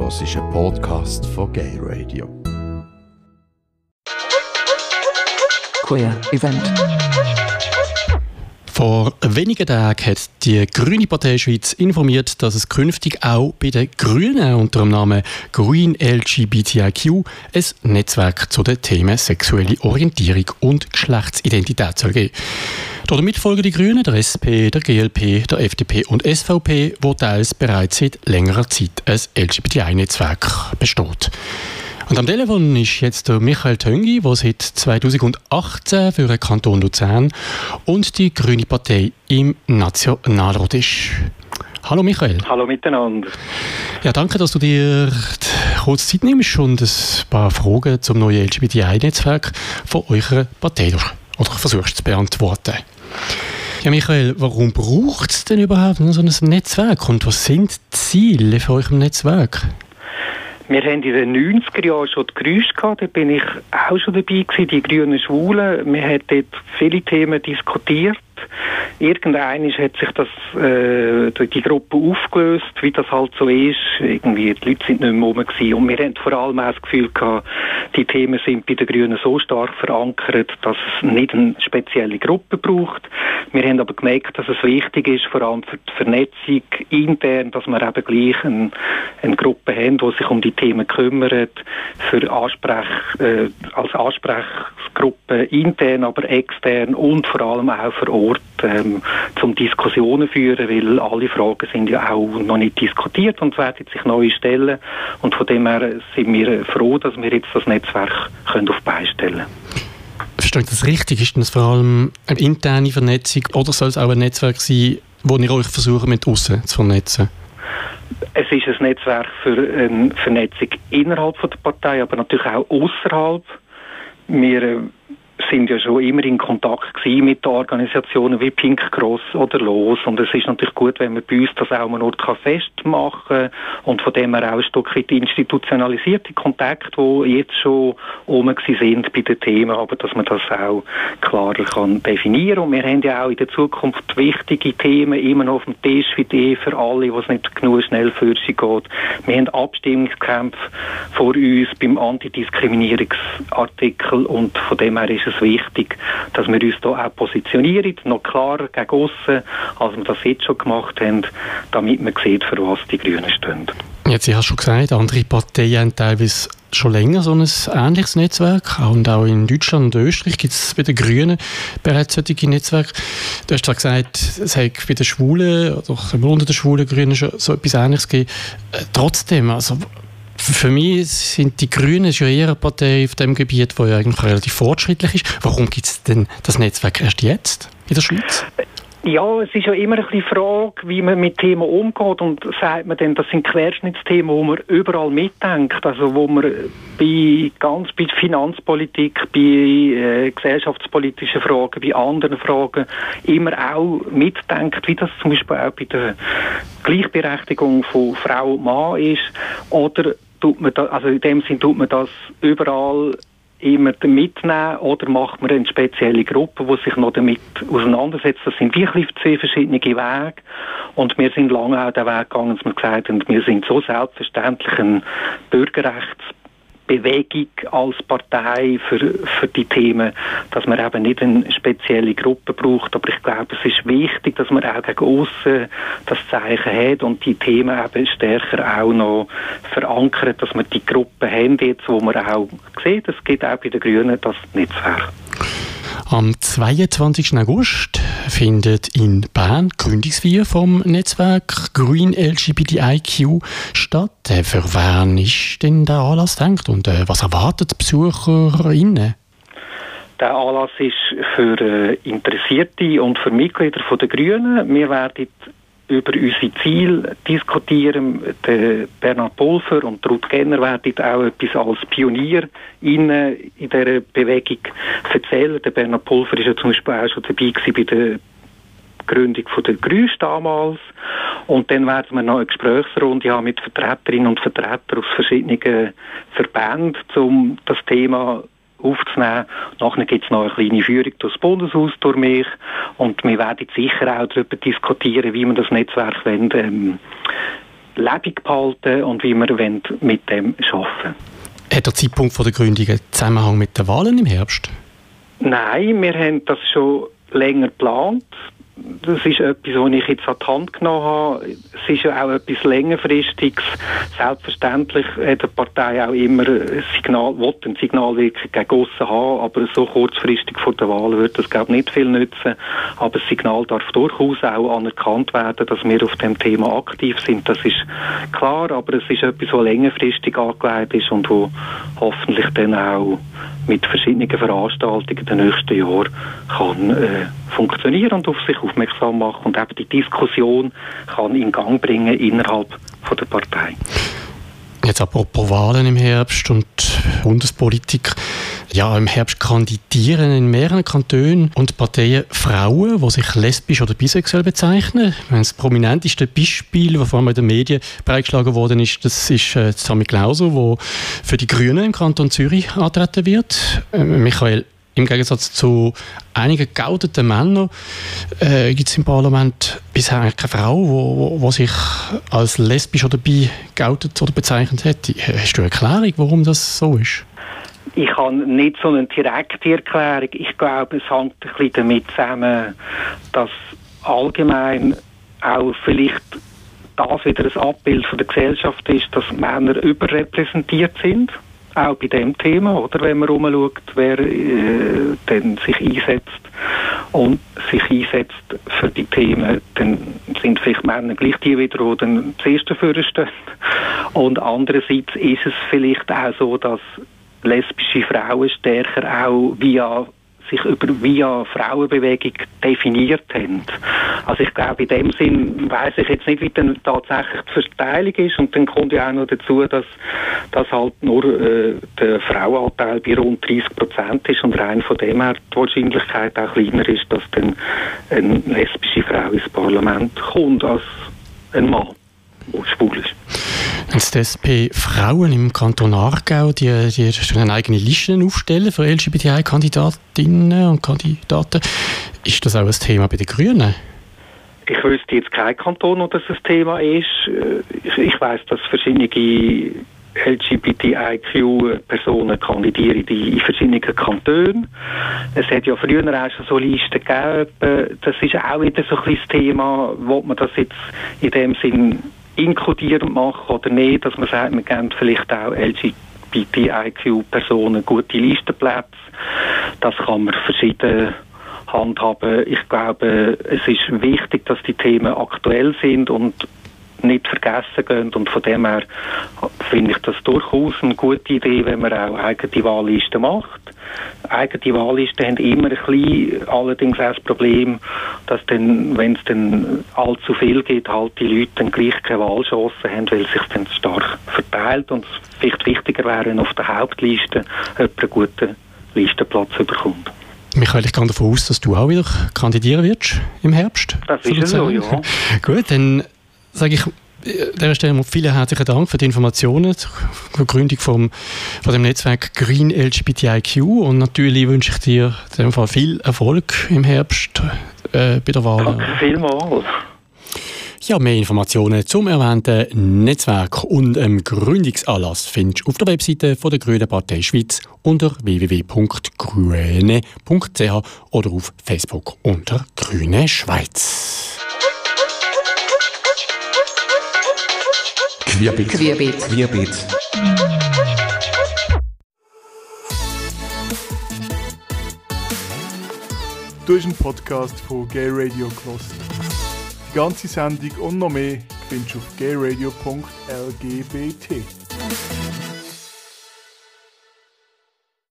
hörst einen Podcast von Gay Radio. Queer Event. Vor wenigen Tagen hat die Grüne Partei Schweiz informiert, dass es künftig auch bei den Grünen unter dem Namen Green LGBTIQ ein Netzwerk zu den Themen sexuelle Orientierung und Geschlechtsidentität soll geben. Damit folgen die Grünen der SP, der GLP, der FDP und SVP, wo teils bereits seit längerer Zeit ein LGBTI-Netzwerk besteht. Und am Telefon ist jetzt der Michael Töngi, der seit 2018 für den Kanton Luzern und die Grüne Partei im Nationalrat ist. Hallo Michael. Hallo miteinander. Ja, danke, dass du dir kurz Zeit nimmst und ein paar Fragen zum neuen LGBTI-Netzwerk von eurer Partei oder versuchst zu beantworten. Ja, Michael, warum braucht es denn überhaupt so ein Netzwerk und was sind die Ziele für eurem Netzwerk? Wir haben in den 90er Jahren schon die Geräusche gehabt, da bin ich auch schon dabei gewesen, die grünen Schwulen. Wir haben dort viele Themen diskutiert Irgendeiner hat sich das, äh, die Gruppe aufgelöst, wie das halt so ist. Irgendwie, die Leute sind nicht mehr rum gewesen. Und wir haben vor allem auch das Gefühl gehabt, die Themen sind bei den Grünen so stark verankert, dass es nicht eine spezielle Gruppe braucht. Wir haben aber gemerkt, dass es wichtig ist, vor allem für die Vernetzung intern, dass wir eben gleich eine, eine Gruppe haben, die sich um die Themen kümmert, für Ansprech, äh, als Ansprechgruppe intern, aber extern und vor allem auch vor Ort ähm, zum Diskussionen führen, weil alle Fragen sind ja auch noch nicht diskutiert und werden sich neu stellen. Und von dem her sind wir froh, dass wir jetzt das Netzwerk können auf Beine stellen Verstehe ich das richtig? Ist das vor allem eine interne Vernetzung oder soll es auch ein Netzwerk sein, wo ihr euch versuchen, mit außen zu vernetzen? Es ist ein Netzwerk für eine Vernetzung innerhalb der Partei, aber natürlich auch außerhalb. Wir äh, sind ja schon immer in Kontakt mit Organisationen wie Pink Cross oder Los und es ist natürlich gut, wenn man bei uns das auch mal Ort festmachen kann und von dem her auch ein Stück weit institutionalisierte Kontakte, die jetzt schon oben sind bei den Themen, aber dass man das auch klarer kann definieren und wir haben ja auch in der Zukunft wichtige Themen immer noch auf dem Tisch wie die für alle, wo es nicht genug schnell für sie geht. Wir haben Abstimmungskämpfe vor uns beim Antidiskriminierungsartikel und von dem her ist es wichtig, dass wir uns da auch positionieren, noch klarer gegen aussen, als wir das jetzt schon gemacht haben, damit man sieht, für was die Grünen stehen. Jetzt, ich habe schon gesagt, andere Parteien haben teilweise schon länger so ein ähnliches Netzwerk. Und auch in Deutschland und Österreich gibt es bei den Grünen bereits solche Netzwerke. Du hast zwar gesagt, es hat bei den Schwulen oder unter den Schwulen Grünen schon so etwas Ähnliches gegeben. Äh, trotzdem, also für mich sind die Grünen ja eher eine Partei auf dem Gebiet, wo ja eigentlich relativ fortschrittlich ist. Warum gibt es denn das Netzwerk erst jetzt in der Schweiz? Ja, es ist ja immer ein die Frage, wie man mit Themen umgeht und sagt man denn, das sind Querschnittsthemen, wo man überall mitdenkt, also wo man bei ganz bei Finanzpolitik, bei äh, gesellschaftspolitischen Fragen, bei anderen Fragen immer auch mitdenkt, wie das zum Beispiel auch bei der Gleichberechtigung von Frau und Mann ist oder tut man da, also in dem Sinn tut man das überall immer mitnehmen oder macht man eine spezielle Gruppe, die sich noch damit auseinandersetzt. Das sind wirklich zwei verschiedene Wege und wir sind lange auch den Weg gegangen, dass wir gesagt haben, wir sind so selbstverständlich ein Bürgerrechts Bewegung als Partei für, für die Themen, dass man eben nicht eine spezielle Gruppe braucht. Aber ich glaube, es ist wichtig, dass man auch gegen aussen das Zeichen hat und die Themen eben stärker auch noch verankert, dass man die Gruppe haben jetzt, wo man auch sieht, es gibt auch bei den Grünen das Netzwerk. Am 22. August findet in Bern Gründungsfeier vom Netzwerk Green LGBTIQ statt. Äh, für wen ist denn der Anlass denkt und äh, was erwartet die BesucherInnen? Der Anlass ist für äh, Interessierte und für Mitglieder der Grünen. Wir werden über unsere Ziele diskutieren. Bernhard Pulver und Ruth Genner werden auch etwas als Pionier in, dieser Bewegung erzählen. Bernhard Pulver war ja zum Beispiel auch schon dabei bei der Gründung von der Grüß damals. Und dann werden wir noch eine Gesprächsrunde haben mit Vertreterinnen und Vertretern aus verschiedenen Verbänden, um das Thema aufzunehmen. Nachher gibt es noch eine kleine Führung durchs Bundeshaus durch mich und wir werden sicher auch darüber diskutieren, wie wir das Netzwerk wollen, ähm, lebendig behalten und wie wir mit dem arbeiten Hat der Zeitpunkt der Gründung einen Zusammenhang mit den Wahlen im Herbst? Nein, wir haben das schon länger geplant das ist etwas, was ich jetzt an die Hand genommen habe. Es ist ja auch etwas längerfristiges. Selbstverständlich hat die Partei auch immer ein Signal, will ein Signalwirkung gegen aussen haben, aber so kurzfristig vor der Wahl wird das, glaube ich, nicht viel nützen. Aber das Signal darf durchaus auch anerkannt werden, dass wir auf dem Thema aktiv sind. Das ist klar, aber es ist etwas, was längerfristig angelegt ist und wo hoffentlich dann auch mit verschiedenen Veranstaltungen in den nächsten Jahren kann äh, funktionieren und auf sich aufmerksam machen und eben die Diskussion kann in Gang bringen innerhalb von der Partei. Jetzt apropos Wahlen im Herbst und Bundespolitik. Ja, im Herbst kandidieren in mehreren Kantonen und Parteien Frauen, die sich lesbisch oder bisexuell bezeichnen. Das prominenteste Beispiel, das vor allem in den Medien breitgeschlagen worden ist, das ist äh, Klauser, der für die Grünen im Kanton Zürich antreten wird. Äh, Michael im Gegensatz zu einigen geouteten Männern äh, gibt es im Parlament bisher keine Frau, die sich als lesbisch oder bi geoutet oder bezeichnet hätte. Hast du eine Erklärung, warum das so ist? Ich habe nicht so eine direkte Erklärung. Ich glaube, es hängt ein bisschen damit zusammen, dass allgemein auch vielleicht das wieder ein Abbild von der Gesellschaft ist, dass Männer überrepräsentiert sind auch bei dem Thema, oder, wenn man rumschaut, wer äh, dann sich einsetzt und sich einsetzt für die Themen, dann sind vielleicht Männer gleich die wieder, die dann zuerst dafür stehen. Und andererseits ist es vielleicht auch so, dass lesbische Frauen stärker auch via sich über via Frauenbewegung definiert haben. Also ich glaube, in dem Sinn weiß ich jetzt nicht, wie dann tatsächlich die Verteilung ist und dann kommt ja auch noch dazu, dass, dass halt nur äh, der Frauenanteil bei rund 30 Prozent ist und rein von dem her die Wahrscheinlichkeit auch kleiner ist, dass dann eine lesbische Frau ins Parlament kommt als ein Mann, der schwul ist. Jetzt die SP Frauen im Kanton Aargau, die, die eine eigene Liste aufstellen für LGBTI-Kandidatinnen und Kandidaten. Ist das auch ein Thema bei den Grünen? Ich wüsste jetzt kein Kanton, wo das ein Thema ist. Ich, ich weiß, dass verschiedene LGBTIQ-Personen kandidieren in verschiedenen Kantonen. Es hat ja früher auch schon so Listen gegeben. Das ist auch wieder so ein Thema, wo man das jetzt in dem Sinn inkludierend machen oder nicht, dass man sagt, wir geben vielleicht auch LGBTIQ-Personen gute Listenplätze. Das kann man verschieden handhaben. Ich glaube, es ist wichtig, dass die Themen aktuell sind und nicht vergessen gehen. Und von dem her finde ich das durchaus eine gute Idee, wenn man auch eigene Wahllisten macht. Eigene Wahllisten haben immer ein bisschen allerdings auch das Problem, dass dann, wenn es dann allzu viel geht, halt die Leute dann gleich keine Wahlchancen haben, weil es sich dann stark verteilt und es vielleicht wichtiger wäre, wenn auf der Hauptliste jemand einen guten Listenplatz bekommt. Michael, ich gehe davon aus, dass du auch wieder kandidieren wirst im Herbst. Das ist so, ja. Gut, dann sage ich an dieser Stelle vielen herzlichen Dank für die Informationen zur Gründung vom, von dem Netzwerk Green LGBTIQ und natürlich wünsche ich dir in dem Fall viel Erfolg im Herbst äh, bei der Wahl. Danke vielmals. Ja, mehr Informationen zum erwähnten Netzwerk und dem Gründungsanlass findest du auf der Webseite von der Grünen Partei Schweiz unter www.grüne.ch oder auf Facebook unter Grüne Schweiz. Querbeet. Querbeet. Querbeet. Du bist ein Podcast von Gay Radio Kloster. Die ganze Sendung und noch mehr findest du auf gayradio.lgbt.